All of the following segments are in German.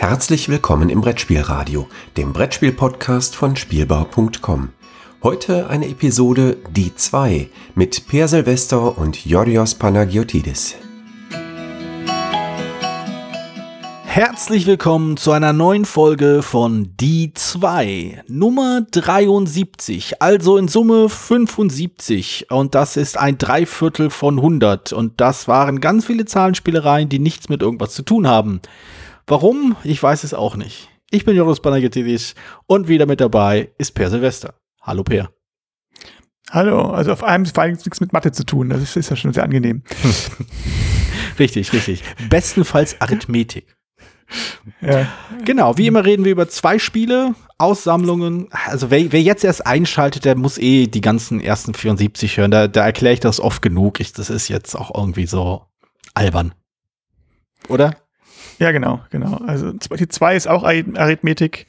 Herzlich willkommen im Brettspielradio, dem Brettspiel-Podcast von Spielbau.com. Heute eine Episode Die 2 mit Per Silvester und Yorios Panagiotidis. Herzlich willkommen zu einer neuen Folge von Die 2, Nummer 73, also in Summe 75 und das ist ein Dreiviertel von 100 und das waren ganz viele Zahlenspielereien, die nichts mit irgendwas zu tun haben. Warum? Ich weiß es auch nicht. Ich bin Joris Panagiotis und wieder mit dabei ist Per Silvester. Hallo Per. Hallo, also auf einem Fall nichts mit Mathe zu tun, das ist ja schon sehr angenehm. richtig, richtig. Bestenfalls Arithmetik. Ja. Genau, wie immer reden wir über zwei Spiele, Aussammlungen. Also wer, wer jetzt erst einschaltet, der muss eh die ganzen ersten 74 hören. Da, da erkläre ich das oft genug. Ich, das ist jetzt auch irgendwie so albern. Oder? Ja, genau, genau. Also die 2 ist auch Arithmetik.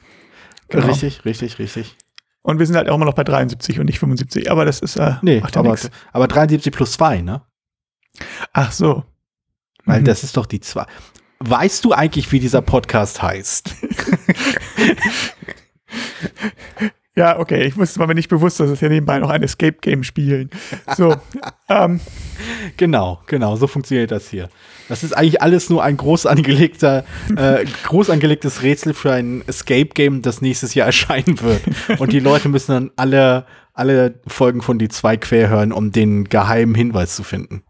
Genau. Richtig, richtig, richtig. Und wir sind halt auch immer noch bei 73 und nicht 75. Aber das ist äh, nee, macht ja aber, aber 73 plus 2, ne? Ach so. Weil mhm. das ist doch die 2. Weißt du eigentlich, wie dieser Podcast heißt? ja, okay. Ich wusste mir nicht bewusst, dass es ja nebenbei noch ein Escape Game spielen. So. ähm. Genau, genau. So funktioniert das hier. Das ist eigentlich alles nur ein groß angelegter, äh, groß angelegtes Rätsel für ein Escape Game, das nächstes Jahr erscheinen wird. Und die Leute müssen dann alle, alle Folgen von die zwei quer hören, um den geheimen Hinweis zu finden.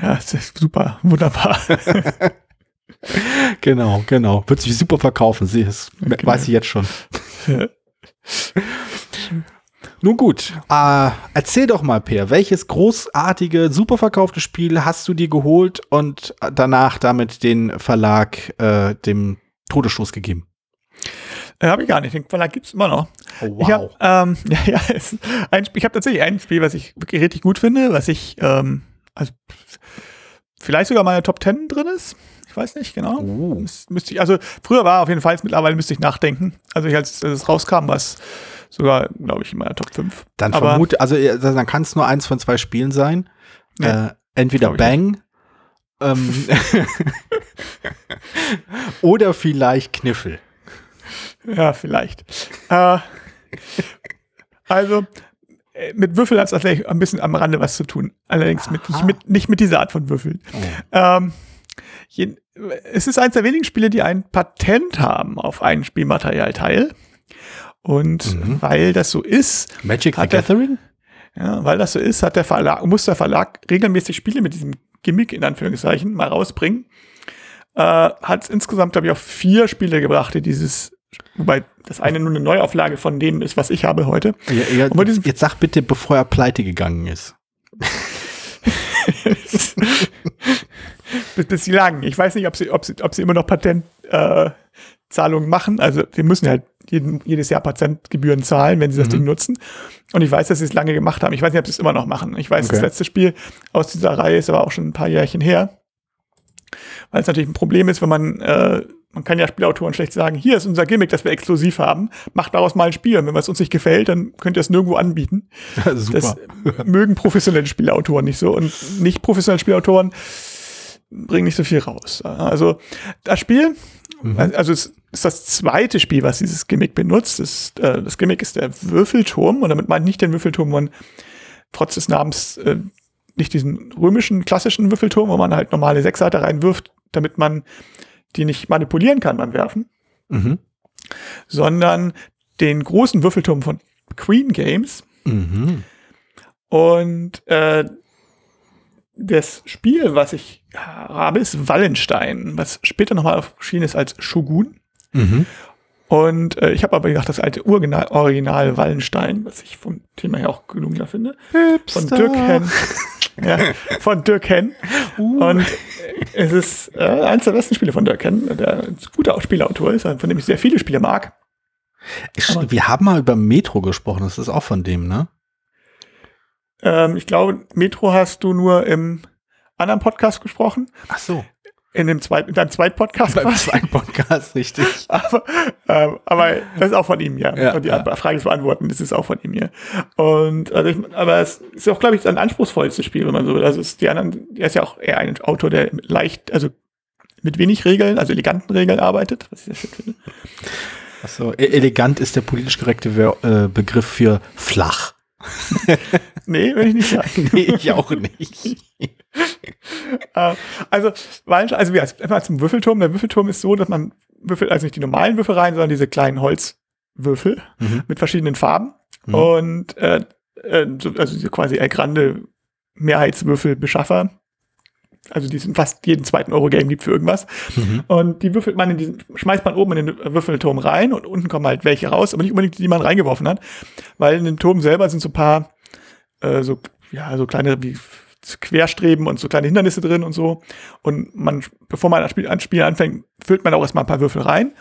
Ja, das ist super, wunderbar. genau, genau. Wird sich super verkaufen. Sie ist, okay. weiß ich jetzt schon. Nun gut, äh, erzähl doch mal, Per, welches großartige, super verkaufte Spiel hast du dir geholt und danach damit den Verlag äh, dem Todesstoß gegeben? Äh, habe ich gar nicht. Den Verlag gibt es immer noch. Oh, wow. Ich habe ähm, ja, ja, ein Spiel, ich hab tatsächlich ein Spiel, was ich wirklich richtig gut finde, was ich ähm, also vielleicht sogar meine Top 10 drin ist. Ich weiß nicht genau. Uh. Müsste ich, also früher war auf jeden Fall, mittlerweile müsste ich nachdenken. Also ich, als, als es rauskam, war es sogar, glaube ich, in meiner Top 5. Dann vermute, also dann kann es nur eins von zwei Spielen sein. Ja, äh, entweder Bang ähm, oder vielleicht Kniffel. Ja, vielleicht. äh, also, äh, mit Würfeln hat es tatsächlich ein bisschen am Rande was zu tun. Allerdings mit, nicht, mit, nicht mit dieser Art von Würfeln. Oh. Ähm, es ist eines der wenigen Spiele, die ein Patent haben auf ein Spielmaterialteil. Und mhm. weil das so ist. Magic the Gathering? Ja, weil das so ist, hat der Verlag, muss der Verlag regelmäßig Spiele mit diesem Gimmick in Anführungszeichen mal rausbringen. Äh, hat insgesamt, glaube ich, auch vier Spiele gebracht, die dieses, wobei das eine nur eine Neuauflage von dem ist, was ich habe heute. Ja, ja, jetzt sag bitte, bevor er pleite gegangen ist. bis, bis sie lang. Ich weiß nicht, ob sie, ob sie, ob sie immer noch Patentzahlungen äh, machen. Also sie müssen halt jeden, jedes Jahr Patentgebühren zahlen, wenn sie das mhm. Ding nutzen. Und ich weiß, dass sie es lange gemacht haben. Ich weiß nicht, ob sie es immer noch machen. Ich weiß, okay. das letzte Spiel aus dieser Reihe ist aber auch schon ein paar Jährchen her. Weil es natürlich ein Problem ist, wenn man, äh, man kann ja Spielautoren schlecht sagen, hier ist unser Gimmick, das wir exklusiv haben, macht daraus mal ein Spiel. Und wenn es uns nicht gefällt, dann könnt ihr es nirgendwo anbieten. Ja, super. Das mögen professionelle Spielautoren nicht so. Und nicht professionelle Spielautoren bringen nicht so viel raus. Also das Spiel, mhm. also es ist das zweite Spiel, was dieses Gimmick benutzt. Das, äh, das Gimmick ist der Würfelturm und damit meint nicht den Würfelturm, wo man trotz des Namens äh, nicht diesen römischen klassischen Würfelturm, wo man halt normale Sechsseiter reinwirft, damit man die nicht manipulieren kann beim Werfen, mhm. sondern den großen Würfelturm von Queen Games. Mhm. Und äh, das Spiel, was ich habe, ist Wallenstein, was später nochmal erschienen ist als Shogun. Mhm. Und äh, ich habe aber gedacht, das alte Original, Original Wallenstein, was ich vom Thema her auch gelungener finde. Hipster. Von Dirk Henn. ja, von Dirk Henn. Uh. Und es ist äh, eines der besten Spiele von Dirk Henn, der ein guter Spielautor ist, von dem ich sehr viele Spiele mag. Ich, wir haben mal über Metro gesprochen, das ist auch von dem, ne? Ähm, ich glaube, Metro hast du nur im anderen Podcast gesprochen. Ach so. In dem zweiten, in deinem zweiten Podcast. Beim zweiten Podcast, richtig. aber, ähm, aber das ist auch von ihm, ja. ja Und die ja. Frage zu beantworten, das ist auch von ihm, ja. Und, also ich, aber es ist auch, glaube ich, ein anspruchsvolles Spiel, wenn man so will. Also ist die anderen, er ist ja auch eher ein Autor, der leicht, also mit wenig Regeln, also eleganten Regeln arbeitet, was ich sehr schön finde. Achso, e- elegant ist der politisch korrekte äh, Begriff für flach. nee, will ich nicht sagen. nee, ich auch nicht. äh, also, also wir erstmal zum Würfelturm. Der Würfelturm ist so, dass man würfelt also nicht die normalen Würfel rein, sondern diese kleinen Holzwürfel mhm. mit verschiedenen Farben. Mhm. Und äh, äh also quasi El Grande Mehrheitswürfelbeschaffer. Also die sind fast jeden zweiten Euro-Game gibt für irgendwas. Mhm. Und die würfelt man in diesen, schmeißt man oben in den Würfelturm rein und unten kommen halt welche raus, aber nicht unbedingt die, die man reingeworfen hat. Weil in dem Turm selber sind so ein paar, äh, so, ja, so kleine wie Querstreben und so kleine Hindernisse drin und so. Und man, bevor man ein Spiel, ein Spiel anfängt, füllt man auch erstmal ein paar Würfel rein,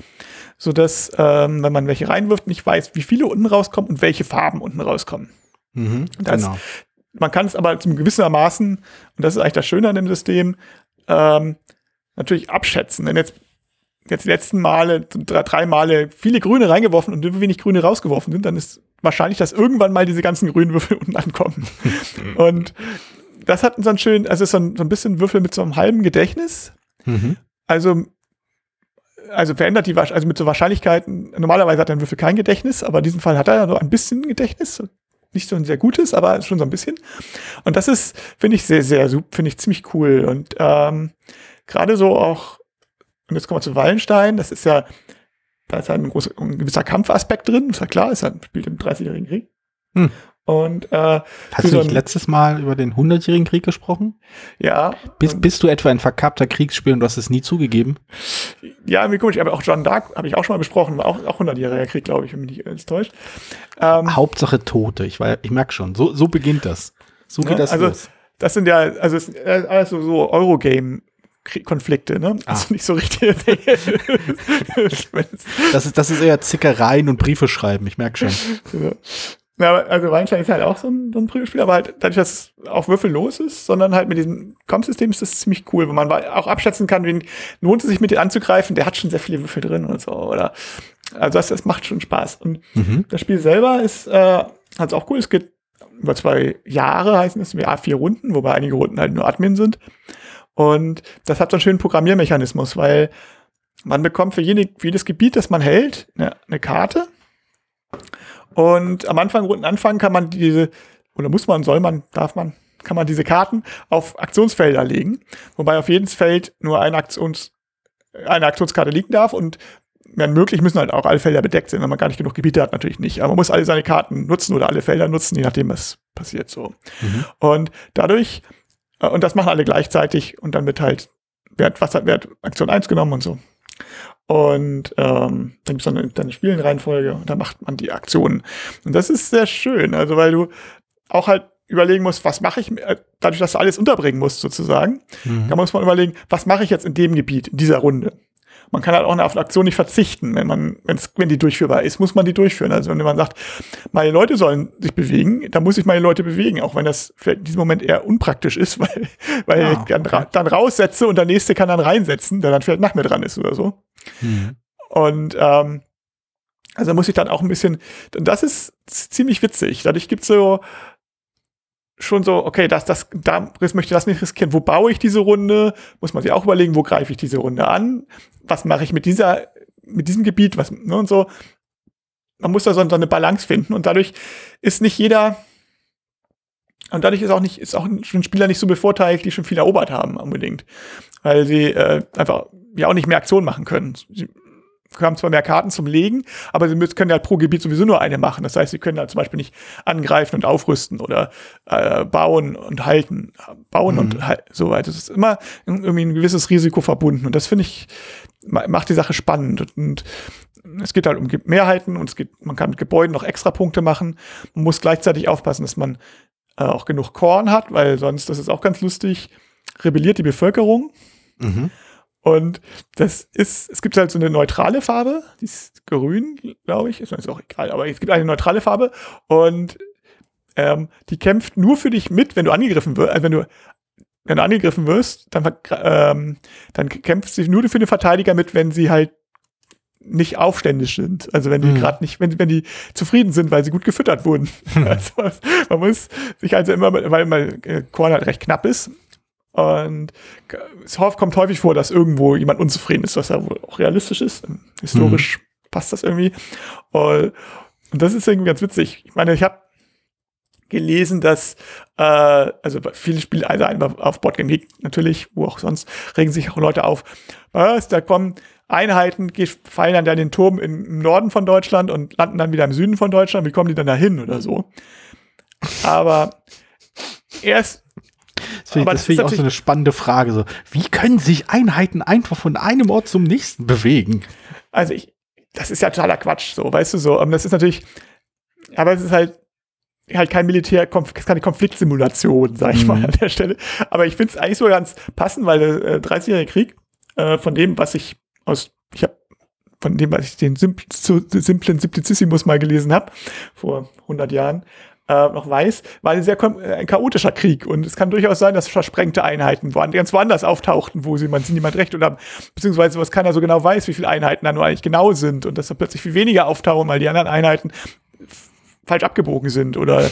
sodass, ähm, wenn man welche reinwirft, nicht weiß, wie viele unten rauskommen und welche Farben unten rauskommen. Mhm, das, genau. Man kann es aber zum gewissermaßen, und das ist eigentlich das Schöne an dem System, ähm, natürlich abschätzen. Wenn jetzt jetzt die letzten Male, drei, drei Male viele Grüne reingeworfen und wenig Grüne rausgeworfen sind, dann ist wahrscheinlich, dass irgendwann mal diese ganzen grünen Würfel unten ankommen. und das hat so ein schön, also so ein, so ein bisschen Würfel mit so einem halben Gedächtnis. Mhm. Also, also verändert die, also mit so Wahrscheinlichkeiten, normalerweise hat ein Würfel kein Gedächtnis, aber in diesem Fall hat er ja nur ein bisschen Gedächtnis. Nicht so ein sehr gutes, aber schon so ein bisschen. Und das ist, finde ich, sehr, sehr, finde ich ziemlich cool. Und ähm, gerade so auch, und jetzt kommen wir zu Wallenstein, das ist ja, da ist halt ein, großer, ein gewisser Kampfaspekt drin, ist ja klar, ist halt, spielt im 30-jährigen Krieg. Hm. Und äh, hast du nicht letztes Mal über den 100-jährigen Krieg gesprochen? Ja. Bist, bist du etwa ein verkappter Kriegsspieler und du hast es nie zugegeben? Ja, mir komisch, aber auch John Dark habe ich auch schon mal besprochen, war auch, auch 100-jähriger Krieg, glaube ich, wenn mich nicht alles täuscht. Ähm, Hauptsache Tote, ich, ich merke schon, so, so beginnt das. So geht ja, das also, los. Das sind ja, also es ist alles so, so Eurogame Konflikte, ne? Ah. Also nicht so richtig. das, ist, das ist eher Zickereien und Briefe schreiben, ich merke schon. Ja. Also Weinstein ist halt auch so ein, so ein Prügelspiel, aber halt dadurch, dass es auch würfellos ist, sondern halt mit diesem Kampfsystem ist das ziemlich cool, wo man auch abschätzen kann, wen lohnt es sich mit dem anzugreifen, der hat schon sehr viele Würfel drin und so, oder also das, das macht schon Spaß. Und mhm. das Spiel selber ist äh, halt auch cool, es geht über zwei Jahre, heißen es, ja, vier Runden, wobei einige Runden halt nur Admin sind. Und das hat so einen schönen Programmiermechanismus, weil man bekommt für, jede, für jedes Gebiet, das man hält, eine, eine Karte und am Anfang, Runden anfangen, kann man diese, oder muss man, soll man, darf man, kann man diese Karten auf Aktionsfelder legen, wobei auf jedes Feld nur eine, Aktions, eine Aktionskarte liegen darf und wenn möglich müssen halt auch alle Felder bedeckt sein. Wenn man gar nicht genug Gebiete hat, natürlich nicht. Aber man muss alle seine Karten nutzen oder alle Felder nutzen, je nachdem, was passiert so. Mhm. Und dadurch, äh, und das machen alle gleichzeitig und dann wird halt, wird, was, wird Aktion 1 genommen und so. Und ähm, dann gibt es eine, eine Spielenreihenfolge und dann macht man die Aktionen. Und das ist sehr schön, also weil du auch halt überlegen musst, was mache ich, äh, dadurch, dass du alles unterbringen musst sozusagen, mhm. da muss man überlegen, was mache ich jetzt in dem Gebiet, in dieser Runde. Man kann halt auch auf eine Aktion nicht verzichten, wenn man, wenn's, wenn die durchführbar ist, muss man die durchführen. Also wenn man sagt, meine Leute sollen sich bewegen, dann muss ich meine Leute bewegen, auch wenn das vielleicht in diesem Moment eher unpraktisch ist, weil, weil ah, okay. ich dann, dann raussetze und der nächste kann dann reinsetzen, der dann vielleicht nach mir dran ist oder so. Mhm. Und ähm, also muss ich dann auch ein bisschen, das ist ziemlich witzig. Dadurch gibt es so schon so, okay, das, das, da möchte das nicht riskieren. Wo baue ich diese Runde? Muss man sich auch überlegen, wo greife ich diese Runde an? Was mache ich mit dieser, mit diesem Gebiet? Was, ne, und so. Man muss da so, so eine Balance finden und dadurch ist nicht jeder, und dadurch ist auch nicht, ist auch ein Spieler nicht so bevorteilt, die schon viel erobert haben, unbedingt. Weil sie äh, einfach ja auch nicht mehr Aktionen machen können. Sie haben zwar mehr Karten zum Legen, aber sie müssen, können ja pro Gebiet sowieso nur eine machen. Das heißt, sie können ja zum Beispiel nicht angreifen und aufrüsten oder äh, bauen und halten, bauen mhm. und so weiter. Es ist immer irgendwie ein gewisses Risiko verbunden und das finde ich macht die Sache spannend und es geht halt um Mehrheiten und es geht, man kann mit Gebäuden noch extra Punkte machen. Man muss gleichzeitig aufpassen, dass man äh, auch genug Korn hat, weil sonst, das ist auch ganz lustig, rebelliert die Bevölkerung. Mhm. Und das ist, es gibt halt so eine neutrale Farbe, die ist grün, glaube ich, ist mir auch egal, aber es gibt eine neutrale Farbe und ähm, die kämpft nur für dich mit, wenn du angegriffen wirst, also wenn du wenn du angegriffen wirst, dann, ähm, dann kämpft sie nur für den Verteidiger mit, wenn sie halt nicht aufständisch sind. Also wenn die mhm. gerade nicht, wenn, wenn die zufrieden sind, weil sie gut gefüttert wurden. Mhm. Also man muss sich also immer, weil mal äh, Korn halt recht knapp ist, Und es kommt häufig vor, dass irgendwo jemand unzufrieden ist, was ja wohl auch realistisch ist. Historisch mhm. passt das irgendwie. Und das ist irgendwie ganz witzig. Ich meine, ich habe gelesen, dass äh, also viele Spiele, also einmal auf Boardgame Geek natürlich, wo auch sonst, regen sich auch Leute auf. Was, da kommen Einheiten, fallen dann in den Turm im Norden von Deutschland und landen dann wieder im Süden von Deutschland. Wie kommen die dann da hin oder so? Aber erst das finde ich, find ich auch so eine spannende Frage. So, wie können sich Einheiten einfach von einem Ort zum nächsten bewegen? Also ich, das ist ja totaler Quatsch, so, weißt du so. Das ist natürlich, aber es ist halt halt kein Militär, keine Konfliktsimulation, sag ich mhm. mal an der Stelle. Aber ich finde es eigentlich so ganz passend, weil der äh, 30-jährige Krieg, äh, von dem, was ich aus, ich habe von dem, was ich den simpl, simplen Simplicissimus mal gelesen habe, vor 100 Jahren, äh, noch weiß, war ein sehr äh, ein chaotischer Krieg. Und es kann durchaus sein, dass versprengte Einheiten woand ganz woanders auftauchten, wo sie man sie niemand recht oder beziehungsweise was keiner so genau weiß, wie viele Einheiten da nur eigentlich genau sind und dass da plötzlich viel weniger auftauchen, weil die anderen Einheiten falsch abgebogen sind oder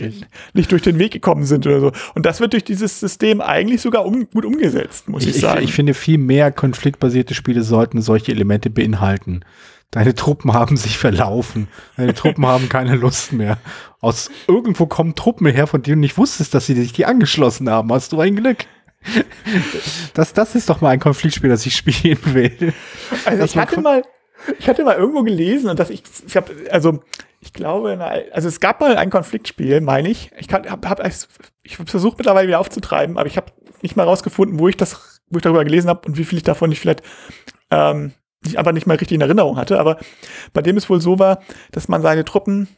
Nicht, nicht, durch den Weg gekommen sind oder so. Und das wird durch dieses System eigentlich sogar um, gut umgesetzt, muss ich, ich sagen. Ich, ich finde, viel mehr konfliktbasierte Spiele sollten solche Elemente beinhalten. Deine Truppen haben sich verlaufen. Deine Truppen haben keine Lust mehr. Aus irgendwo kommen Truppen her, von denen du nicht wusstest, dass sie sich die angeschlossen haben. Hast du ein Glück? Das, das ist doch mal ein Konfliktspiel, das ich spielen will. Also ich hatte mal, ich hatte mal irgendwo gelesen und dass ich, ich habe, also ich glaube, also es gab mal ein Konfliktspiel, meine ich. Ich habe hab, ich hab versucht mittlerweile wieder aufzutreiben, aber ich habe nicht mal rausgefunden, wo ich das, wo ich darüber gelesen habe und wie viel ich davon nicht vielleicht ähm, ich einfach nicht mal richtig in Erinnerung hatte. Aber bei dem es wohl so war, dass man seine Truppen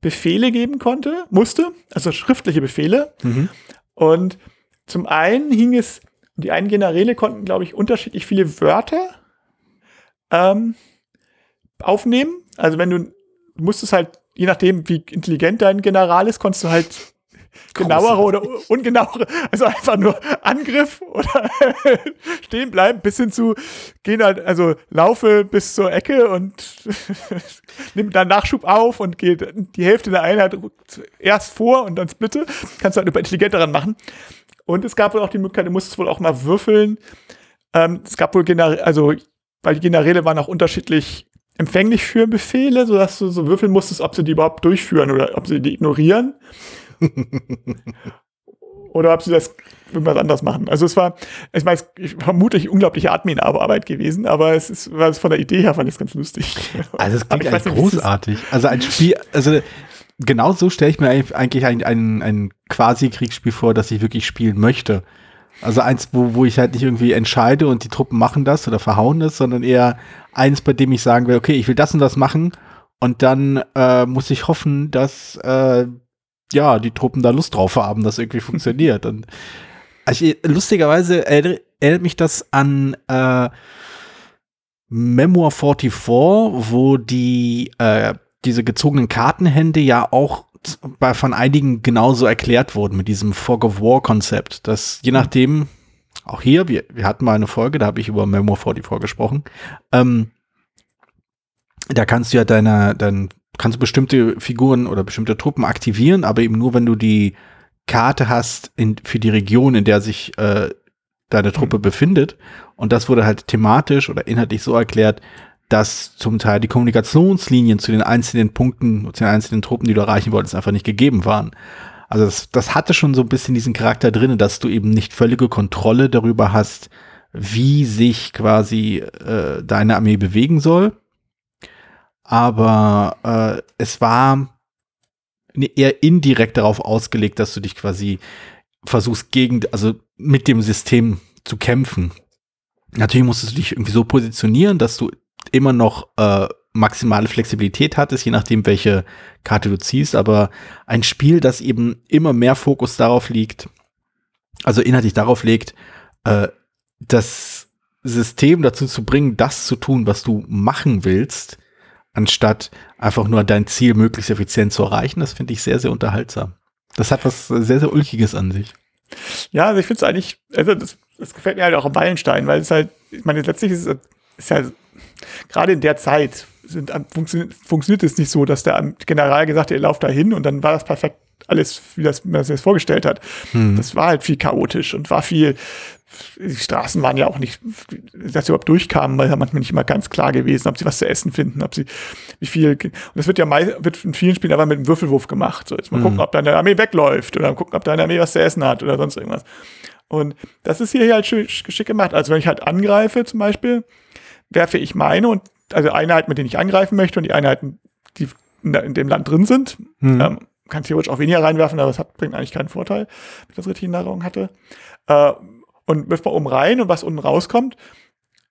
Befehle geben konnte, musste, also schriftliche Befehle. Mhm. Und zum einen hing es, die einen Generäle konnten, glaube ich, unterschiedlich viele Wörter ähm, aufnehmen. Also wenn du, musstest halt, je nachdem, wie intelligent dein General ist, konntest du halt genauere oder ungenauere, also einfach nur Angriff oder stehen bleiben, bis hin zu gehen halt, also laufe bis zur Ecke und nimm dann Nachschub auf und geht die Hälfte der Einheit erst vor und dann splitte. Kannst du halt über intelligent daran machen. Und es gab wohl auch die Möglichkeit, du musstest wohl auch mal würfeln. Ähm, es gab wohl generell, also, weil die Generäle waren auch unterschiedlich empfänglich für Befehle, sodass du so würfeln musstest, ob sie die überhaupt durchführen oder ob sie die ignorieren. Oder ob sie das irgendwas anders machen. Also es war, ich meine, ich vermutlich unglaubliche Admin-Arbeit gewesen, aber es ist, war von der Idee her fand ich es ganz lustig. Also es klingt eigentlich großartig. Also ein Spiel, also genau so stelle ich mir eigentlich ein, ein, ein Quasi-Kriegsspiel vor, das ich wirklich spielen möchte. Also eins, wo, wo ich halt nicht irgendwie entscheide und die Truppen machen das oder verhauen das, sondern eher eins, bei dem ich sagen will, okay, ich will das und das machen und dann äh, muss ich hoffen, dass äh, ja, die Truppen da Lust drauf haben, dass irgendwie funktioniert. Und also, lustigerweise erinnert, erinnert mich das an äh, Memoir 44, wo die äh, diese gezogenen Kartenhände ja auch bei, von einigen genauso erklärt wurden mit diesem Fog of War Konzept, dass je nachdem, auch hier, wir, wir hatten mal eine Folge, da habe ich über Memoir 44 gesprochen, ähm, da kannst du ja deine, dein kannst du bestimmte Figuren oder bestimmte Truppen aktivieren, aber eben nur, wenn du die Karte hast in, für die Region, in der sich äh, deine Truppe mhm. befindet. Und das wurde halt thematisch oder inhaltlich so erklärt, dass zum Teil die Kommunikationslinien zu den einzelnen Punkten, zu den einzelnen Truppen, die du erreichen wolltest, einfach nicht gegeben waren. Also das, das hatte schon so ein bisschen diesen Charakter drin, dass du eben nicht völlige Kontrolle darüber hast, wie sich quasi äh, deine Armee bewegen soll, aber äh, es war eher indirekt darauf ausgelegt, dass du dich quasi versuchst gegen, also mit dem System zu kämpfen. Natürlich musstest du dich irgendwie so positionieren, dass du immer noch äh, maximale Flexibilität hattest, je nachdem, welche Karte du ziehst, aber ein Spiel, das eben immer mehr Fokus darauf liegt, also inhaltlich darauf legt, äh, das System dazu zu bringen, das zu tun, was du machen willst, anstatt einfach nur dein Ziel möglichst effizient zu erreichen. Das finde ich sehr, sehr unterhaltsam. Das hat was sehr, sehr Ulkiges an sich. Ja, also ich finde es eigentlich, also das, das, gefällt mir halt auch am Wallenstein, weil es halt, ich meine, letztlich ist es ist ja gerade in der Zeit sind, funktioniert, funktioniert es nicht so, dass der General gesagt hat, ihr lauft da hin und dann war das perfekt alles, wie das, man sich das vorgestellt hat. Hm. Das war halt viel chaotisch und war viel, die Straßen waren ja auch nicht, dass sie überhaupt durchkamen, weil ja manchmal nicht immer ganz klar gewesen, ob sie was zu essen finden, ob sie, wie viel, und das wird ja mei- wird in vielen Spielen aber mit einem Würfelwurf gemacht. So, jetzt mal Mhm. gucken, ob deine Armee wegläuft oder gucken, ob deine Armee was zu essen hat oder sonst irgendwas. Und das ist hier halt schön geschickt gemacht. Also wenn ich halt angreife zum Beispiel, werfe ich meine und also Einheiten, mit denen ich angreifen möchte und die Einheiten, die in, dem Land drin sind, Mhm. ähm, kann theoretisch auch weniger reinwerfen, aber das hat, bringt eigentlich keinen Vorteil, wenn ich das richtig in Erinnerung hatte. Äh, und wirft mal oben rein und was unten rauskommt,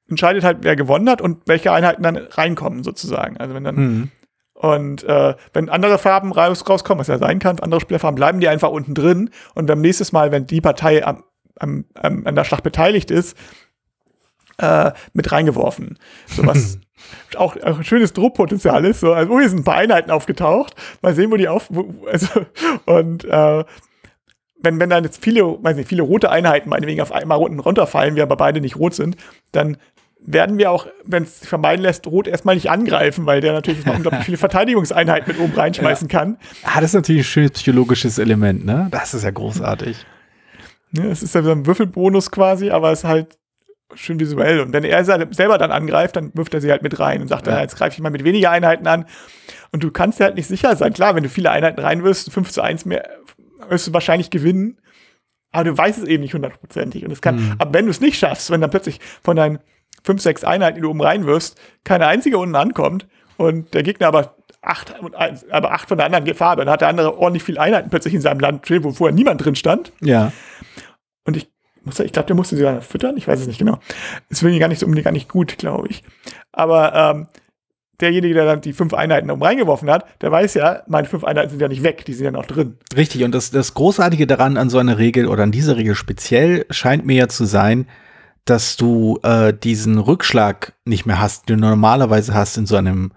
entscheidet halt, wer gewonnen hat und welche Einheiten dann reinkommen, sozusagen. Also wenn dann, Hm. und äh, wenn andere Farben raus, rauskommen, was ja sein kann, andere Spielerfarben, bleiben die einfach unten drin. Und beim nächsten Mal, wenn die Partei am, am, am, an der Schlacht beteiligt ist, äh, mit reingeworfen. So was auch, auch ein schönes Druckpotenzial ist. So, also, oh, hier sind ein paar Einheiten aufgetaucht. Mal sehen, wo die auf. Wo, also, und äh, wenn, wenn dann jetzt viele, weiß nicht, viele rote Einheiten meinetwegen auf einmal unten runterfallen, wir aber beide nicht rot sind, dann werden wir auch, wenn es sich vermeiden lässt, Rot erstmal nicht angreifen, weil der natürlich noch unglaublich viele Verteidigungseinheiten mit oben reinschmeißen kann. Ah, das ist natürlich ein schönes psychologisches Element, ne? Das ist ja großartig. Ne, es ist ja so ein Würfelbonus quasi, aber es ist halt schön visuell. Und wenn er se- selber dann angreift, dann wirft er sie halt mit rein und sagt, Ja. ja. jetzt greife ich mal mit weniger Einheiten an. Und du kannst dir halt nicht sicher sein. Klar, wenn du viele Einheiten reinwirfst, 5 zu 1 mehr, wirst du wahrscheinlich gewinnen. Aber du weißt es eben nicht hundertprozentig. Und es kann, Mhm. aber wenn du es nicht schaffst, wenn dann plötzlich von deinen 5, 6 Einheiten, die du oben reinwirfst, keine einzige unten ankommt und der Gegner aber acht, aber acht von der anderen Farbe, dann hat der andere ordentlich viele Einheiten plötzlich in seinem Land wo vorher niemand drin stand. Ja. Und ich ich glaube, der musste sie sogar füttern. Ich weiß es nicht genau. Ist wirklich gar nicht so unbedingt gar nicht gut, glaube ich. Aber ähm, derjenige, der dann die fünf Einheiten oben reingeworfen hat, der weiß ja, meine fünf Einheiten sind ja nicht weg, die sind ja noch drin. Richtig, und das, das Großartige daran an so einer Regel oder an dieser Regel speziell scheint mir ja zu sein, dass du äh, diesen Rückschlag nicht mehr hast, den du normalerweise hast in so einem,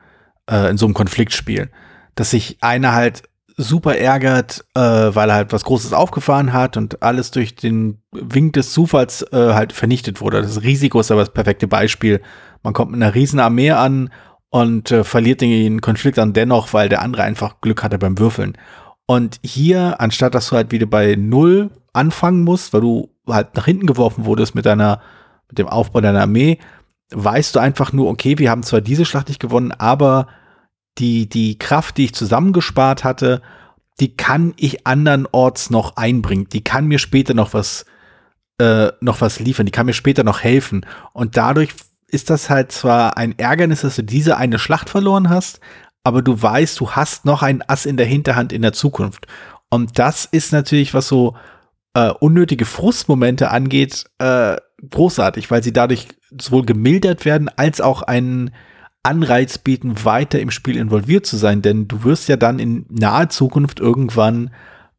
äh, in so einem Konfliktspiel. Dass sich einer halt super ärgert, äh, weil er halt was Großes aufgefahren hat und alles durch den Wink des Zufalls äh, halt vernichtet wurde. Das Risiko ist aber das perfekte Beispiel. Man kommt mit einer riesen Armee an und äh, verliert den Konflikt dann dennoch, weil der andere einfach Glück hatte beim Würfeln. Und hier, anstatt dass du halt wieder bei Null anfangen musst, weil du halt nach hinten geworfen wurdest mit deiner, mit dem Aufbau deiner Armee, weißt du einfach nur, okay, wir haben zwar diese Schlacht nicht gewonnen, aber die, die Kraft, die ich zusammengespart hatte, die kann ich andernorts noch einbringen. Die kann mir später noch was, äh, noch was liefern. Die kann mir später noch helfen. Und dadurch ist das halt zwar ein Ärgernis, dass du diese eine Schlacht verloren hast, aber du weißt, du hast noch ein Ass in der Hinterhand in der Zukunft. Und das ist natürlich, was so äh, unnötige Frustmomente angeht, äh, großartig, weil sie dadurch sowohl gemildert werden, als auch einen Anreiz bieten, weiter im Spiel involviert zu sein. Denn du wirst ja dann in naher Zukunft irgendwann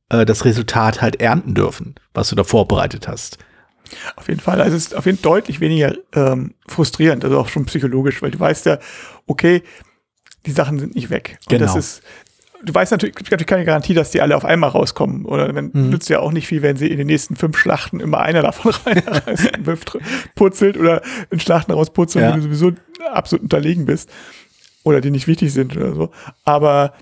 äh, das Resultat halt ernten dürfen, was du da vorbereitet hast. Auf jeden Fall. Also es ist auf jeden Fall deutlich weniger ähm, frustrierend, also auch schon psychologisch, weil du weißt ja, okay, die Sachen sind nicht weg. Und Genau. das ist, du weißt natürlich, es gibt natürlich keine Garantie, dass die alle auf einmal rauskommen. Oder wenn, Mhm. nützt ja auch nicht viel, wenn sie in den nächsten fünf Schlachten immer einer davon reinwirft, putzelt oder in Schlachten rausputzelt, Ja. wo du sowieso absolut unterlegen bist. Oder die nicht wichtig sind oder so. Aber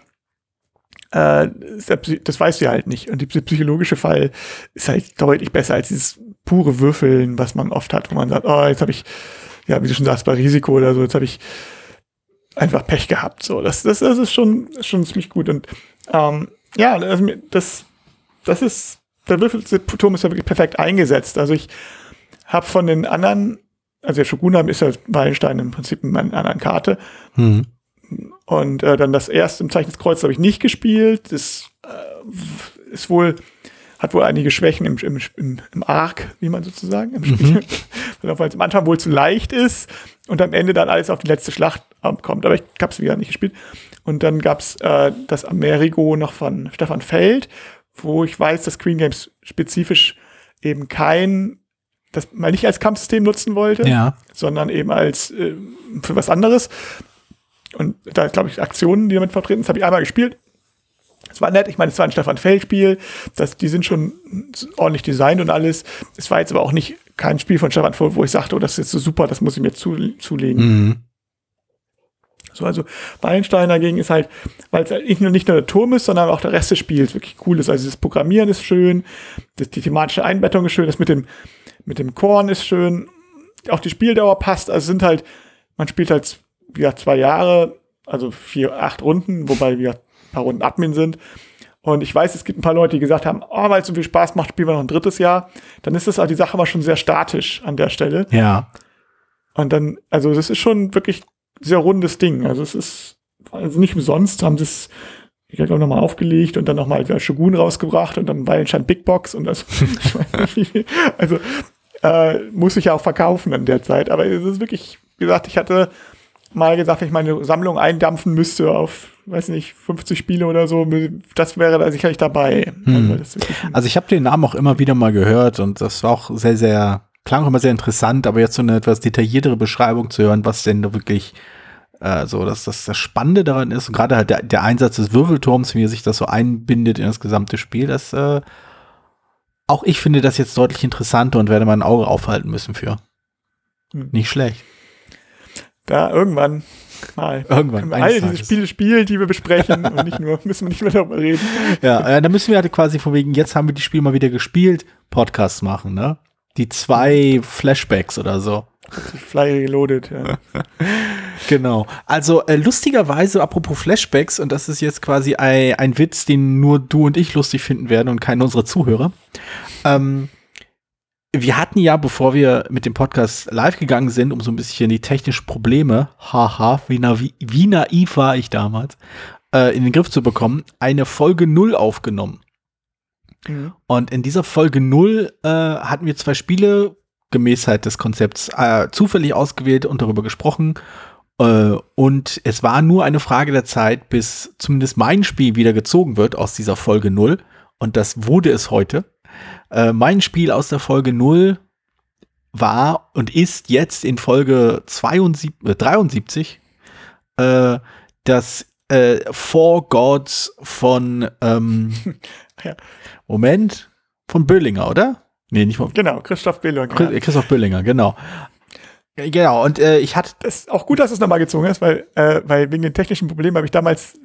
äh, der das weißt du ja halt nicht. Und die psychologische Fall ist halt deutlich besser als dieses pure Würfeln, was man oft hat, wo man sagt, oh, jetzt habe ich, ja, wie du schon sagst, bei Risiko oder so, jetzt habe ich einfach Pech gehabt. So, das, das, das ist schon, schon ziemlich gut. Und ähm, ja, also das, das ist, der Würfelturm ist ja wirklich perfekt eingesetzt. Also ich habe von den anderen, also der Shogun ist ja Wallenstein im Prinzip in einer anderen Karte. Mhm. Und äh, dann das erste im Zeichen des Kreuzes habe ich nicht gespielt. Das äh, ist wohl, hat wohl einige Schwächen im, im, im, im Arc, wie man sozusagen im Spiel. Weil es am Anfang wohl zu leicht ist und am Ende dann alles auf die letzte Schlacht ähm, kommt. Aber ich habe es wieder nicht gespielt. Und dann gab es äh, das Amerigo noch von Stefan Feld, wo ich weiß, dass Queen Games spezifisch eben kein, das mal nicht als Kampfsystem nutzen wollte Ja. sondern eben als äh, für was anderes. Und da glaube ich Aktionen, die damit vertreten. Das habe ich einmal gespielt. Es war nett. Ich meine, es war ein Stefan Feld-Spiel. Die sind schon ordentlich designt und alles. Es war jetzt aber auch nicht kein Spiel von Stefan Feld, wo ich sagte, oh, das ist jetzt so super, das muss ich mir zu, zulegen. Mhm. So, also Wallenstein dagegen ist halt, weil es halt nicht nur, nicht nur der Turm ist, sondern auch der Rest des Spiels wirklich cool ist. Also das Programmieren ist schön, das, die thematische Einbettung ist schön, das mit dem, mit dem Korn ist schön, auch die Spieldauer passt. Also sind halt, man spielt halt ja, zwei Jahre, also vier, acht Runden, wobei wir paar Runden Admin sind. Und ich weiß, es gibt ein paar Leute, die gesagt haben, oh, weil es so viel Spaß macht, spielen wir noch ein drittes Jahr. Dann ist das auch die Sache mal schon sehr statisch an der Stelle. Ja. Und dann, also das ist schon wirklich sehr rundes Ding. Also es ist, also nicht umsonst haben sie es, ich glaube, nochmal aufgelegt und dann nochmal Shogun rausgebracht und dann Wallenstein Big Box und das, also äh, muss ich ja auch verkaufen in der Zeit. Aber es ist wirklich, wie gesagt, ich hatte mal gesagt, wenn ich meine Sammlung eindampfen müsste auf, weiß nicht, 50 Spiele oder so, das wäre da sicherlich dabei. Hm. Also, also, ich habe den Namen auch immer wieder mal gehört und das war auch sehr, sehr, klang auch immer sehr interessant, aber jetzt so eine etwas detailliertere Beschreibung zu hören, was denn da wirklich äh, so, dass das das Spannende daran ist und gerade halt der, der Einsatz des Würfelturms, wie sich das so einbindet in das gesamte Spiel, das äh, auch ich finde das jetzt deutlich interessanter und werde mein Auge aufhalten müssen für. Hm. Nicht schlecht. Da irgendwann mal. Irgendwann. Alle diese Spiele spielen, die wir besprechen und nicht nur, müssen wir nicht mehr darüber reden. Ja, äh, da müssen wir halt quasi von wegen, jetzt haben wir die Spiele mal wieder gespielt, Podcasts machen, ne? Die zwei Flashbacks oder so. Fly reloaded, ja. genau. Also äh, lustigerweise, apropos Flashbacks, und das ist jetzt quasi ein, ein Witz, den nur du und ich lustig finden werden und keine unserer Zuhörer. Ähm, wir hatten ja, bevor wir mit dem Podcast live gegangen sind, um so ein bisschen die technischen Probleme, haha, wie, naiv, wie naiv war ich damals, äh, in den Griff zu bekommen, eine Folge 0 aufgenommen. Mhm. Und in dieser Folge 0 äh, hatten wir zwei Spiele gemäß halt des Konzepts äh, zufällig ausgewählt und darüber gesprochen. Äh, und es war nur eine Frage der Zeit, bis zumindest mein Spiel wieder gezogen wird aus dieser Folge 0. Und das wurde es heute. Äh, mein Spiel aus der Folge 0 war und ist jetzt in Folge 72, äh, 73 äh, das äh, Four Gods von ähm, ja. Moment, von Böllinger, oder? Nee, nicht von. Genau, Christoph Böllinger. Christoph Böllinger, genau. Genau, und äh, ich hatte. Das ist auch gut, dass es nochmal gezogen hast, weil, äh, weil wegen den technischen Problemen habe ich damals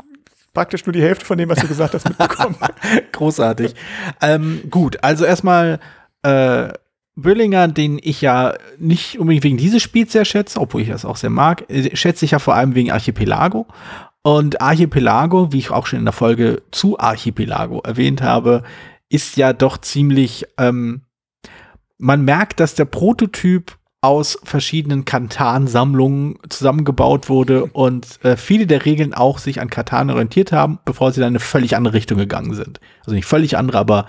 praktisch nur die Hälfte von dem, was du gesagt hast, mitbekommen. Großartig. ähm, gut, also erstmal äh, Böllinger, den ich ja nicht unbedingt wegen dieses Spiels sehr schätze, obwohl ich das auch sehr mag, äh, schätze ich ja vor allem wegen Archipelago. Und Archipelago, wie ich auch schon in der Folge zu Archipelago erwähnt habe, ist ja doch ziemlich, ähm, man merkt, dass der Prototyp aus verschiedenen Katan-Sammlungen zusammengebaut wurde und äh, viele der Regeln auch sich an Katan orientiert haben, bevor sie dann in eine völlig andere Richtung gegangen sind. Also nicht völlig andere, aber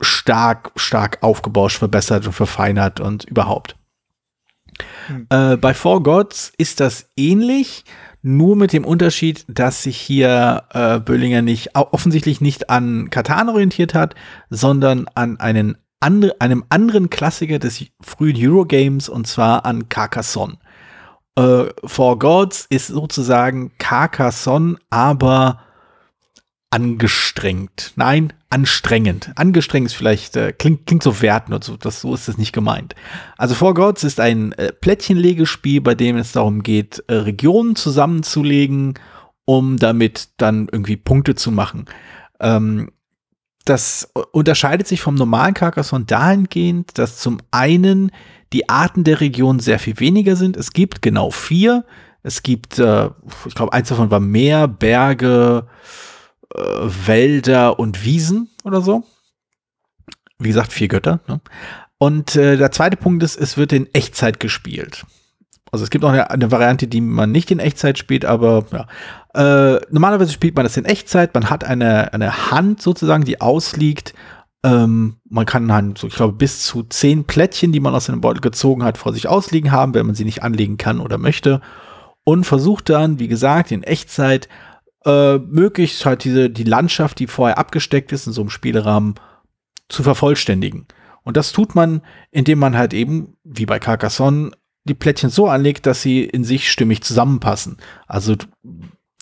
stark, stark aufgebauscht, verbessert und verfeinert und überhaupt. Hm. Äh, bei Four Gods ist das ähnlich, nur mit dem Unterschied, dass sich hier äh, Böllinger nicht offensichtlich nicht an Katan orientiert hat, sondern an einen andre, einem anderen Klassiker des frühen Eurogames und zwar an Carcassonne. Äh, For Gods ist sozusagen Carcassonne, aber angestrengt. Nein, anstrengend. Angestrengt ist vielleicht, äh, klingt, klingt so werten und so, das, so ist es nicht gemeint. Also For Gods ist ein äh, Plättchenlegespiel, bei dem es darum geht, äh, Regionen zusammenzulegen, um damit dann irgendwie Punkte zu machen. Ähm, das unterscheidet sich vom normalen Carcassonne dahingehend, dass zum einen die Arten der Region sehr viel weniger sind. Es gibt genau vier. Es gibt, äh, ich glaube, eins davon war Meer, Berge, äh, Wälder und Wiesen oder so. Wie gesagt, vier Götter. Ne? Und äh, der zweite Punkt ist, es wird in Echtzeit gespielt. Also es gibt auch eine, eine, Variante, die man nicht in Echtzeit spielt, aber ja. Äh, normalerweise spielt man das in Echtzeit. Man hat eine, eine Hand sozusagen, die ausliegt. Ähm, man kann dann, so, ich glaube, bis zu zehn Plättchen, die man aus einem Beutel gezogen hat, vor sich ausliegen haben, wenn man sie nicht anlegen kann oder möchte. Und versucht dann, wie gesagt, in Echtzeit äh, möglichst halt diese, die Landschaft, die vorher abgesteckt ist, in so einem Spielrahmen zu vervollständigen. Und das tut man, indem man halt eben, wie bei Carcassonne, die Plättchen so anlegt, dass sie in sich stimmig zusammenpassen. Also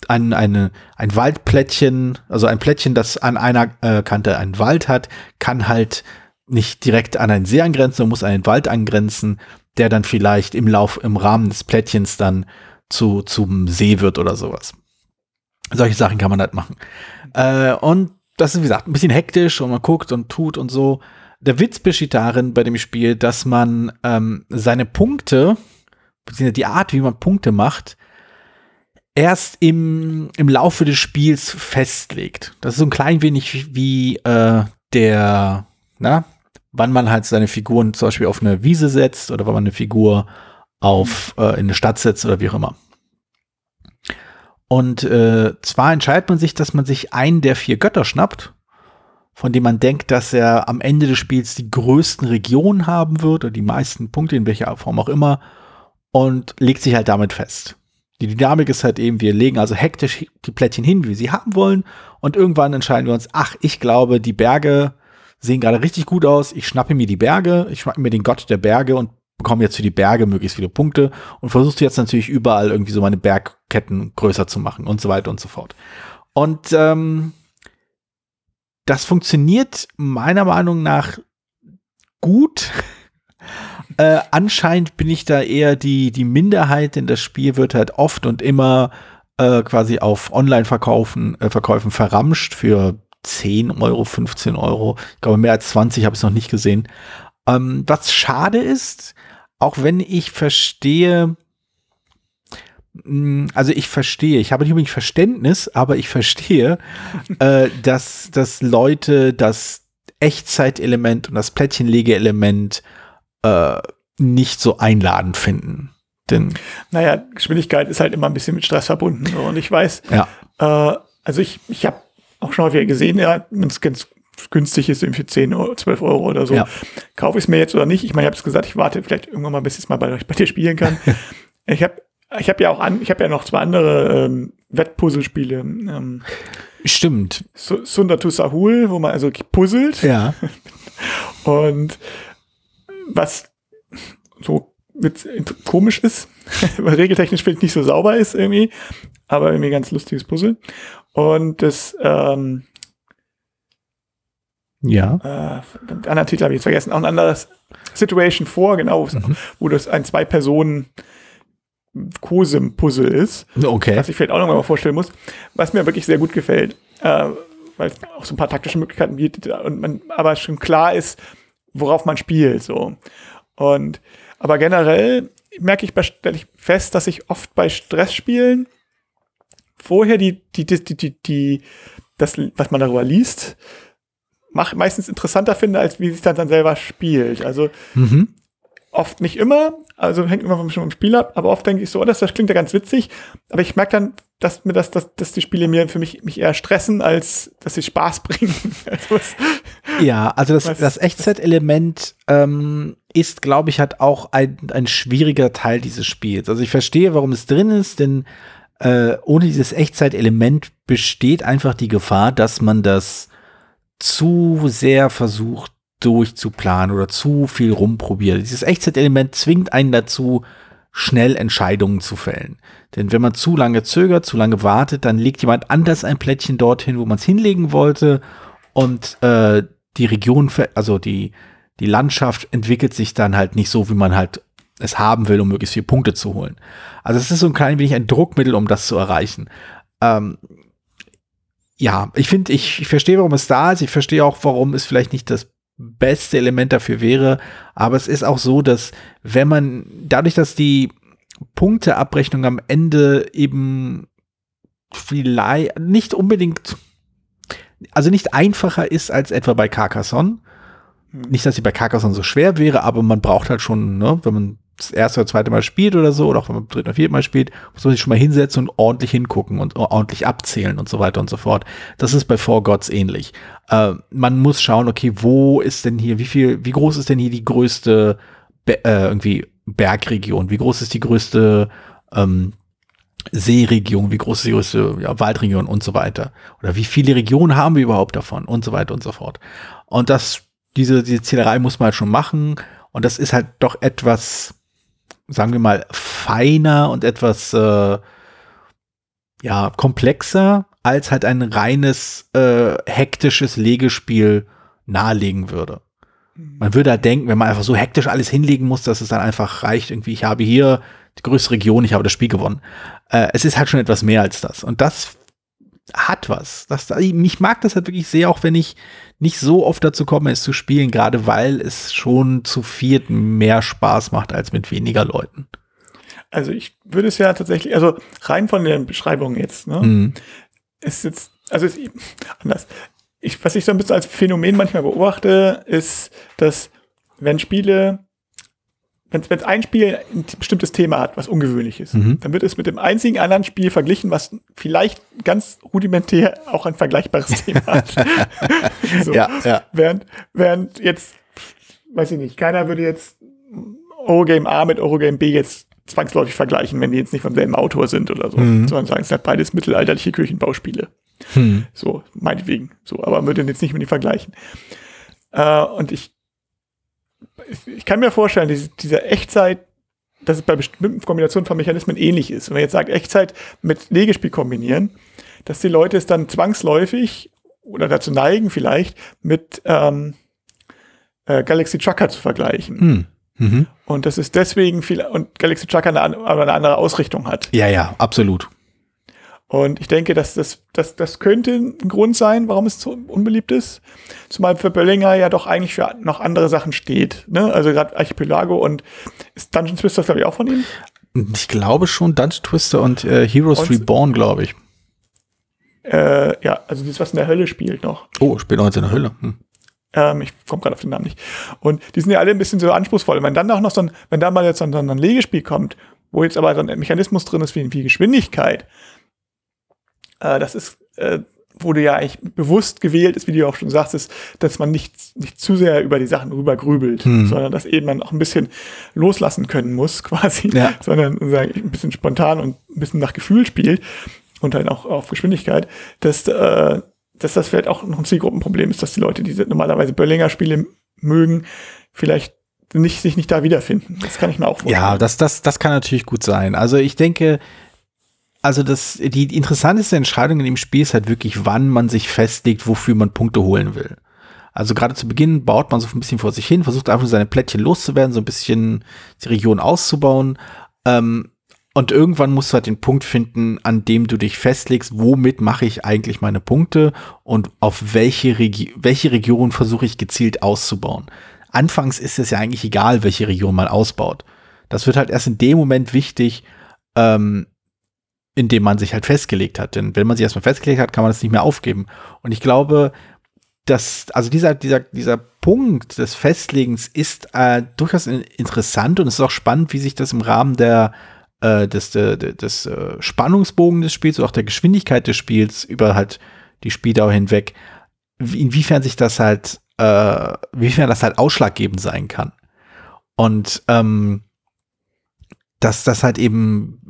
ein, eine, ein Waldplättchen, also ein Plättchen, das an einer äh, Kante einen Wald hat, kann halt nicht direkt an einen See angrenzen, muss an den Wald angrenzen, der dann vielleicht im Lauf, im Rahmen des Plättchens dann zu, zum See wird oder sowas. Solche Sachen kann man halt machen. Äh, und das ist, wie gesagt, ein bisschen hektisch und man guckt und tut und so. Der Witz besteht darin bei dem Spiel, dass man ähm, seine Punkte, beziehungsweise die Art, wie man Punkte macht, erst im, im Laufe des Spiels festlegt. Das ist so ein klein wenig wie äh, der, na, wann man halt seine Figuren zum Beispiel auf eine Wiese setzt oder wann man eine Figur auf äh, in eine Stadt setzt oder wie auch immer. Und äh, zwar entscheidet man sich, dass man sich einen der vier Götter schnappt, von dem man denkt, dass er am Ende des Spiels die größten Regionen haben wird oder die meisten Punkte, in welcher Form auch immer, und legt sich halt damit fest. Die Dynamik ist halt eben, wir legen also hektisch die Plättchen hin, wie wir sie haben wollen, und irgendwann entscheiden wir uns, ach, ich glaube, die Berge sehen gerade richtig gut aus, ich schnappe mir die Berge, ich schnappe mir den Gott der Berge und bekomme jetzt für die Berge möglichst viele Punkte und versuchst jetzt natürlich überall irgendwie so meine Bergketten größer zu machen und so weiter und so fort. Und ähm, das funktioniert meiner Meinung nach gut. äh, anscheinend bin ich da eher die, die Minderheit, denn das Spiel wird halt oft und immer äh, quasi auf Online-Verkäufen äh, Verkäufen verramscht für 10 Euro, 15 Euro. Ich glaube, mehr als 20 habe ich noch nicht gesehen. Ähm, was schade ist, auch wenn ich verstehe, also ich verstehe, ich habe nicht unbedingt Verständnis, aber ich verstehe, äh, dass, dass Leute das Echtzeitelement und das Plättchenlegeelement äh, nicht so einladend finden. Denn naja, Geschwindigkeit ist halt immer ein bisschen mit Stress verbunden. Und ich weiß, ja. äh, also ich, ich habe auch schon häufiger gesehen, ja, wenn es ganz günstig ist, irgendwie für 10 Euro, 12 Euro oder so. Ja. Kaufe ich es mir jetzt oder nicht? Ich meine, ich habe es gesagt, ich warte vielleicht irgendwann mal, bis ich es mal bei, bei dir spielen kann. ich habe ich hab ja auch an, ich habe ja noch zwei andere ähm, Wettpuzzlespiele. Ähm, Stimmt. Sundatu Sahul, wo man also puzzelt. Ja. Und was so komisch ist, weil regeltechnisch vielleicht nicht so sauber ist irgendwie, aber irgendwie ganz lustiges Puzzle. Und das ähm, ja. Äh, den anderen Titel habe ich jetzt vergessen. Auch ein anderes Situation 4, genau, mhm. wo das ein Zwei-Personen- Cosim-Puzzle ist. Okay. Was ich vielleicht auch noch mal vorstellen muss. Was mir wirklich sehr gut gefällt, äh, weil es auch so ein paar taktische Möglichkeiten bietet und man aber schon klar ist, worauf man spielt. So. Und aber generell merke ich, stelle ich fest, dass ich oft bei Stressspielen vorher die, die, die, die, die, das, was man darüber liest, mach, meistens interessanter finde, als wie sich das dann selber spielt. Also mhm. Oft nicht immer, also hängt immer vom Spiel ab, aber oft denke ich so, oh, das, das klingt ja ganz witzig, aber ich merke dann, dass mir das, dass, dass die Spiele mir für mich, mich eher stressen, als dass sie Spaß bringen. also was, ja, also das, das Echtzeit-Element ähm, ist, glaube ich, halt auch ein, ein schwieriger Teil dieses Spiels. Also ich verstehe, warum es drin ist, denn äh, ohne dieses Echtzeit-Element besteht einfach die Gefahr, dass man das zu sehr versucht durchzuplanen oder zu viel rumprobiert. Dieses Echtzeitelement zwingt einen dazu, schnell Entscheidungen zu fällen. Denn wenn man zu lange zögert, zu lange wartet, dann legt jemand anders ein Plättchen dorthin, wo man es hinlegen wollte und äh, die Region, also die, die Landschaft entwickelt sich dann halt nicht so, wie man halt es haben will, um möglichst viele Punkte zu holen. Also es ist so ein klein wenig ein Druckmittel, um das zu erreichen. Ähm, ja, ich finde, ich, ich verstehe, warum es da ist. Ich verstehe auch, warum es vielleicht nicht das beste Element dafür wäre. Aber es ist auch so, dass wenn man dadurch, dass die Punkteabrechnung am Ende eben vielleicht nicht unbedingt, also nicht einfacher ist als etwa bei Carcassonne. Hm. Nicht, dass sie bei Carcassonne so schwer wäre, aber man braucht halt schon, ne, wenn man das erste oder zweite Mal spielt oder so, oder auch wenn man dritten oder vierten Mal spielt, muss man sich schon mal hinsetzen und ordentlich hingucken und ordentlich abzählen und so weiter und so fort. Das ist bei Four Gods ähnlich. Äh, man muss schauen, okay, wo ist denn hier, wie viel, wie groß ist denn hier die größte Be äh, irgendwie Bergregion? Wie groß ist die größte ähm, Seeregion? Wie groß ist die größte ja, Waldregion und so weiter? Oder wie viele Regionen haben wir überhaupt davon und so weiter und so fort. Und das, diese, diese Zählerei muss man halt schon machen. Und das ist halt doch etwas, sagen wir mal, feiner und etwas äh, ja, komplexer, als halt ein reines äh, hektisches Legespiel nahelegen würde. Man würde halt denken, wenn man einfach so hektisch alles hinlegen muss, dass es dann einfach reicht, irgendwie, ich habe hier die größte Region, ich habe das Spiel gewonnen. Äh, es ist halt schon etwas mehr als das. Und das hat was. Das, ich mag das halt wirklich sehr, auch wenn ich nicht so oft dazu komme, es zu spielen, gerade weil es schon zu viert mehr Spaß macht als mit weniger Leuten. Also ich würde es ja tatsächlich, also rein von den Beschreibungen jetzt, ne, mhm. ist jetzt, also ist anders. Ich, was ich so ein bisschen als Phänomen manchmal beobachte, ist, dass wenn Spiele wenn es ein Spiel ein bestimmtes Thema hat, was ungewöhnlich ist, mhm. dann wird es mit dem einzigen anderen Spiel verglichen, was vielleicht ganz rudimentär auch ein vergleichbares Thema hat. so. ja, ja. Während, während jetzt, weiß ich nicht, keiner würde jetzt Eurogame A mit Eurogame B jetzt zwangsläufig vergleichen, wenn die jetzt nicht vom selben Autor sind oder so, mhm. sondern sagen, es sind beides mittelalterliche Kirchenbauspiele. Mhm. So, meinetwegen. So, aber würde jetzt nicht mit die vergleichen. Äh, und ich ich kann mir vorstellen, diese, diese Echtzeit, dass es bei bestimmten Kombinationen von Mechanismen ähnlich ist. Wenn man jetzt sagt, Echtzeit mit Legespiel kombinieren, dass die Leute es dann zwangsläufig oder dazu neigen vielleicht mit ähm, äh, Galaxy Trucker zu vergleichen. Hm. Mhm. Und das ist deswegen viel, und Galaxy Trucker eine, eine andere Ausrichtung hat. Ja, ja, absolut. Und ich denke, dass das, das, das könnte ein Grund sein, warum es so unbeliebt ist. Zumal für Böllinger ja doch eigentlich für noch andere Sachen steht. Ne? Also gerade Archipelago und ist Dungeon Twister, glaube ich, auch von ihm? Ich glaube schon Dungeon Twister und äh, Heroes und, Reborn, glaube ich. Äh, ja, also das, was in der Hölle spielt noch. Oh, spielt noch jetzt in der Hölle. Hm. Ähm, ich komme gerade auf den Namen nicht. Und die sind ja alle ein bisschen so anspruchsvoll. Wenn dann auch noch so ein, wenn da mal jetzt so ein, so ein Legespiel kommt, wo jetzt aber so ein Mechanismus drin ist wie, wie Geschwindigkeit, äh, das ist, äh, wurde ja eigentlich bewusst gewählt ist, wie du auch schon sagtest, dass man nicht, nicht zu sehr über die Sachen rüber grübelt, hm. sondern dass eben man auch ein bisschen loslassen können muss, quasi, ja. sondern sagen, ein bisschen spontan und ein bisschen nach Gefühl spielt und dann auch auf Geschwindigkeit, dass, äh, dass das vielleicht auch noch ein Zielgruppenproblem ist, dass die Leute, die normalerweise Böllinger Spiele mögen, vielleicht nicht, sich nicht da wiederfinden. Das kann ich mir auch vorstellen. Ja, das, das, das kann natürlich gut sein. Also ich denke, also das, die interessanteste Entscheidung in dem Spiel ist halt wirklich, wann man sich festlegt, wofür man Punkte holen will. Also gerade zu Beginn baut man so ein bisschen vor sich hin, versucht einfach seine Plättchen loszuwerden, so ein bisschen die Region auszubauen. Ähm, und irgendwann musst du halt den Punkt finden, an dem du dich festlegst, womit mache ich eigentlich meine Punkte und auf welche, Regi welche Region versuche ich gezielt auszubauen. Anfangs ist es ja eigentlich egal, welche Region man ausbaut. Das wird halt erst in dem Moment wichtig, ähm, in dem man sich halt festgelegt hat. Denn wenn man sich erstmal festgelegt hat, kann man das nicht mehr aufgeben. Und ich glaube, dass, also dieser, dieser, dieser Punkt des Festlegens ist äh, durchaus interessant und es ist auch spannend, wie sich das im Rahmen der, äh, des, de, de, des äh, Spannungsbogen des Spiels oder auch der Geschwindigkeit des Spiels über halt die Spieldauer hinweg, inwiefern sich das halt, äh, inwiefern das halt ausschlaggebend sein kann. Und ähm, dass das halt eben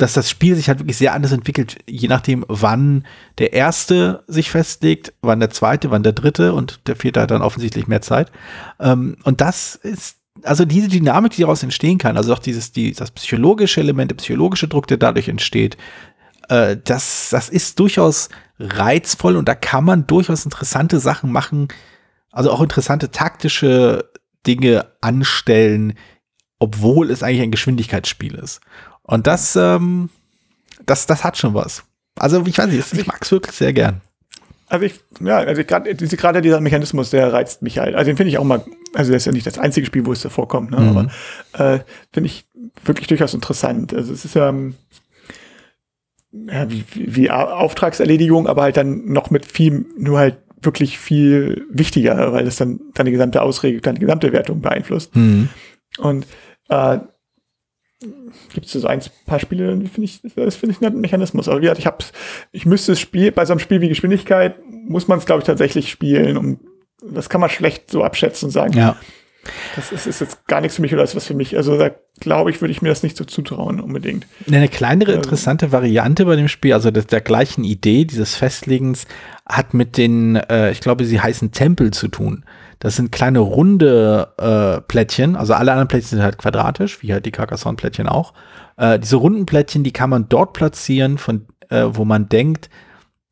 dass das Spiel sich halt wirklich sehr anders entwickelt, je nachdem, wann der erste sich festlegt, wann der zweite, wann der dritte und der vierte hat dann offensichtlich mehr Zeit. Ähm, und das ist also diese Dynamik, die daraus entstehen kann, also auch dieses, die, das psychologische Element, der psychologische Druck, der dadurch entsteht, äh, das, das ist durchaus reizvoll und da kann man durchaus interessante Sachen machen, also auch interessante taktische Dinge anstellen, obwohl es eigentlich ein Geschwindigkeitsspiel ist. Und das, ähm, das, das hat schon was. Also ich weiß nicht, ich mag es wirklich sehr gern. Also ich, ja, also gerade gerade dieser Mechanismus, der reizt mich halt. Also den finde ich auch mal, also das ist ja nicht das einzige Spiel, wo es da vorkommt, ne? Mhm. aber äh, finde ich wirklich durchaus interessant. Also es ist ja, ähm, ja wie, wie Auftragserledigung, aber halt dann noch mit viel, nur halt wirklich viel wichtiger, weil das dann deine gesamte Ausregung, deine gesamte Wertung beeinflusst. Mhm. Und äh, gibt es so ein paar Spiele, finde ich, das finde ich ein Mechanismus. Aber wie gesagt, ich hab's, ich müsste es spielen, bei so einem Spiel wie Geschwindigkeit muss man es, glaube ich, tatsächlich spielen. Um, das kann man schlecht so abschätzen und sagen. Ja. Das ist, ist jetzt gar nichts für mich oder ist was für mich. Also da glaube ich, würde ich mir das nicht so zutrauen unbedingt. Eine kleinere also interessante Variante bei dem Spiel, also der, der gleichen Idee dieses Festlegens, hat mit den, äh, ich glaube, sie heißen Tempel zu tun. Das sind kleine runde äh, Plättchen, also alle anderen Plättchen sind halt quadratisch, wie halt die Carcassonne-Plättchen auch. Äh, diese runden Plättchen, die kann man dort platzieren, von, äh, wo man denkt,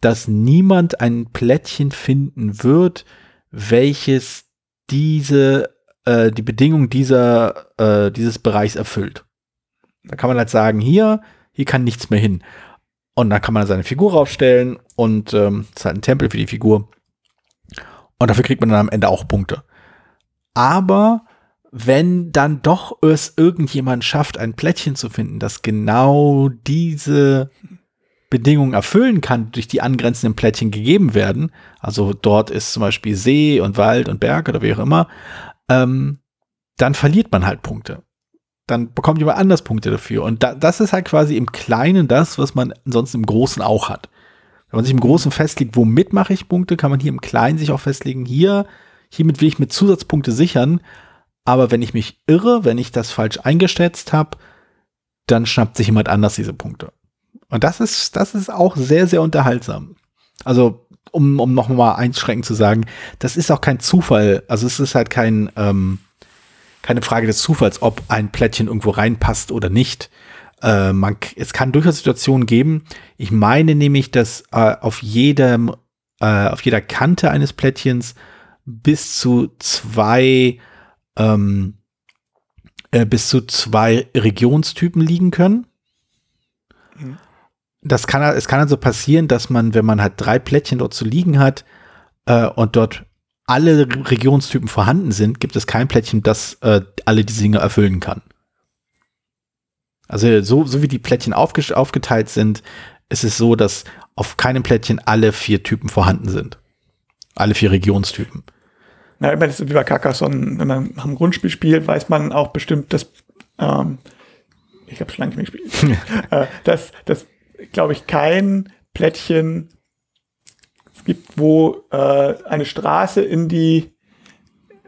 dass niemand ein Plättchen finden wird, welches diese, äh, die Bedingung dieser, äh, dieses Bereichs erfüllt. Da kann man halt sagen, hier, hier kann nichts mehr hin. Und dann kann man seine Figur raufstellen und ähm, ist halt ein Tempel für die Figur. Und dafür kriegt man dann am Ende auch Punkte. Aber wenn dann doch es irgendjemand schafft, ein Plättchen zu finden, das genau diese Bedingungen erfüllen kann, durch die angrenzenden Plättchen gegeben werden, also dort ist zum Beispiel See und Wald und Berg oder wie auch immer, ähm, dann verliert man halt Punkte. Dann bekommt jemand anders Punkte dafür. Und da, das ist halt quasi im Kleinen das, was man sonst im Großen auch hat. Wenn man sich im Großen festlegt, womit mache ich Punkte, kann man hier im Kleinen sich auch festlegen, hier, hiermit will ich mit Zusatzpunkte sichern. Aber wenn ich mich irre, wenn ich das falsch eingeschätzt habe, dann schnappt sich jemand anders diese Punkte. Und das ist, das ist auch sehr, sehr unterhaltsam. Also, um, um nochmal einschränkend zu sagen, das ist auch kein Zufall. Also es ist halt kein, ähm, keine Frage des Zufalls, ob ein Plättchen irgendwo reinpasst oder nicht. Äh, man, es kann durchaus Situationen geben. Ich meine nämlich, dass äh, auf jedem, äh, auf jeder Kante eines Plättchens bis zu zwei ähm, äh, bis zu zwei Regionstypen liegen können. Mhm. Das kann, es kann also passieren, dass man, wenn man halt drei Plättchen dort zu liegen hat äh, und dort alle Regionstypen vorhanden sind, gibt es kein Plättchen, das äh, alle diese Dinge erfüllen kann. Also so, so wie die Plättchen aufgeteilt sind, ist es so, dass auf keinem Plättchen alle vier Typen vorhanden sind. Alle vier Regionstypen. Na, ich meine, das ist wie bei Carcassonne, wenn man nach dem Grundspiel spielt, weiß man auch bestimmt, dass, ähm, ich habe schon lange nicht mehr gespielt, äh, dass, dass glaube ich, kein Plättchen gibt, wo äh, eine Straße in die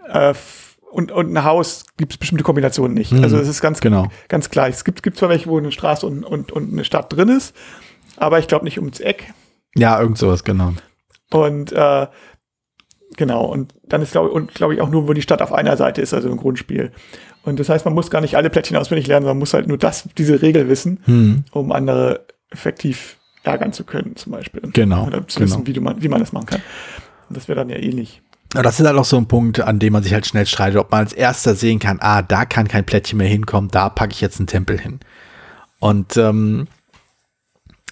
äh, und, und ein Haus gibt es bestimmte Kombinationen nicht. Mhm, also es ist ganz, genau. ganz klar. Es gibt, gibt zwar welche, wo eine Straße und, und, und eine Stadt drin ist, aber ich glaube nicht ums Eck. Ja, irgend sowas, genau. Und äh, Genau, und dann ist, glaube glaub ich, auch nur, wo die Stadt auf einer Seite ist, also im Grundspiel. Und das heißt, man muss gar nicht alle Plättchen auswendig lernen, sondern muss halt nur das, diese Regel wissen, hm. um andere effektiv ärgern zu können, zum Beispiel. Genau. Oder zu genau. wissen, wie, du man, wie man das machen kann. Und das wäre dann ja ähnlich. Das ist halt auch so ein Punkt, an dem man sich halt schnell streitet, ob man als erster sehen kann, ah, da kann kein Plättchen mehr hinkommen, da packe ich jetzt einen Tempel hin. Und ähm,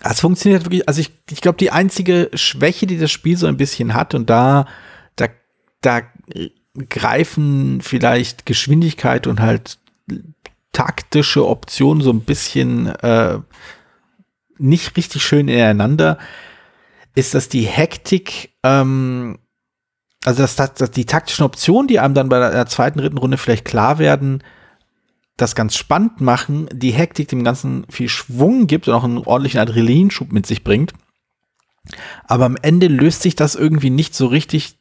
es funktioniert wirklich, also ich, ich glaube, die einzige Schwäche, die das Spiel so ein bisschen hat, und da da greifen vielleicht Geschwindigkeit und halt taktische Optionen so ein bisschen äh, nicht richtig schön ineinander, ist, dass die Hektik, ähm, also dass, dass, die taktischen Optionen, die einem dann bei der zweiten, dritten Runde vielleicht klar werden, das ganz spannend machen, die Hektik dem Ganzen viel Schwung gibt und auch einen ordentlichen Adrenalinschub mit sich bringt. Aber am Ende löst sich das irgendwie nicht so richtig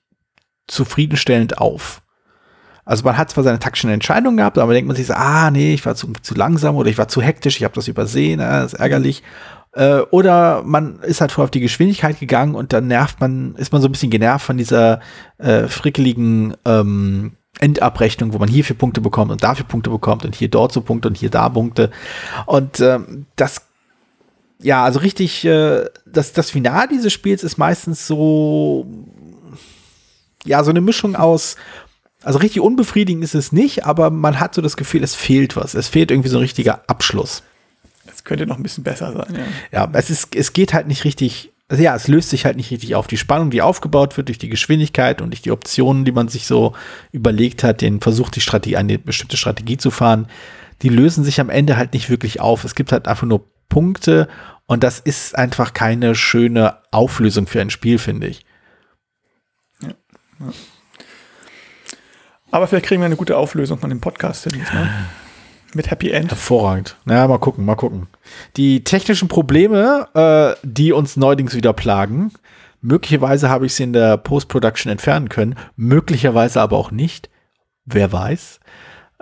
zufriedenstellend auf. Also man hat zwar seine taktischen Entscheidungen gehabt, aber denkt man sich so, ah nee, ich war zu, zu langsam oder ich war zu hektisch, ich habe das übersehen, ah, das ist ärgerlich. Äh, oder man ist halt voll auf die Geschwindigkeit gegangen und dann nervt man, ist man so ein bisschen genervt von dieser äh, frickeligen ähm, Endabrechnung, wo man hier vier Punkte bekommt und dafür Punkte bekommt und hier dort so Punkte und hier da Punkte. Und ähm, das ja, also richtig, äh, das, das Finale dieses Spiels ist meistens so ja, so eine Mischung aus, also richtig unbefriedigend ist es nicht, aber man hat so das Gefühl, es fehlt was. Es fehlt irgendwie so ein richtiger Abschluss. Es könnte noch ein bisschen besser sein, ja. Ja, es ist, es geht halt nicht richtig, also ja, es löst sich halt nicht richtig auf. Die Spannung, die aufgebaut wird durch die Geschwindigkeit und durch die Optionen, die man sich so überlegt hat, den Versuch, die Strategie, eine bestimmte Strategie zu fahren, die lösen sich am Ende halt nicht wirklich auf. Es gibt halt einfach nur Punkte und das ist einfach keine schöne Auflösung für ein Spiel, finde ich. Aber vielleicht kriegen wir eine gute Auflösung von dem Podcast hin. Ne? Mit Happy End. Hervorragend. Na, mal gucken, mal gucken. Die technischen Probleme, äh, die uns neuerdings wieder plagen, möglicherweise habe ich sie in der Post-Production entfernen können, möglicherweise aber auch nicht. Wer weiß.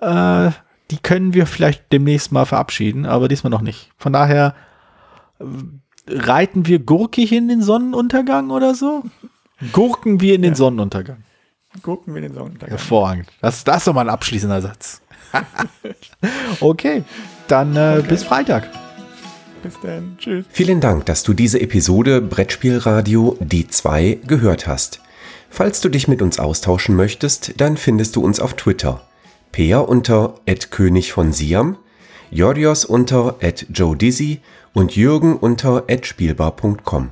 Äh, die können wir vielleicht demnächst mal verabschieden, aber diesmal noch nicht. Von daher äh, reiten wir gurkig in den Sonnenuntergang oder so? Gurken wir in den ja. Sonnenuntergang. Gurken wir in den Sonnenuntergang. Hervorragend. Das, das ist doch mal ein abschließender Satz. okay, dann äh, okay. bis Freitag. Bis dann. Tschüss. Vielen Dank, dass du diese Episode Brettspielradio Die 2 gehört hast. Falls du dich mit uns austauschen möchtest, dann findest du uns auf Twitter. Peer unter König von Siam, Jorios unter @joedizzy und Jürgen unter @spielbar.com.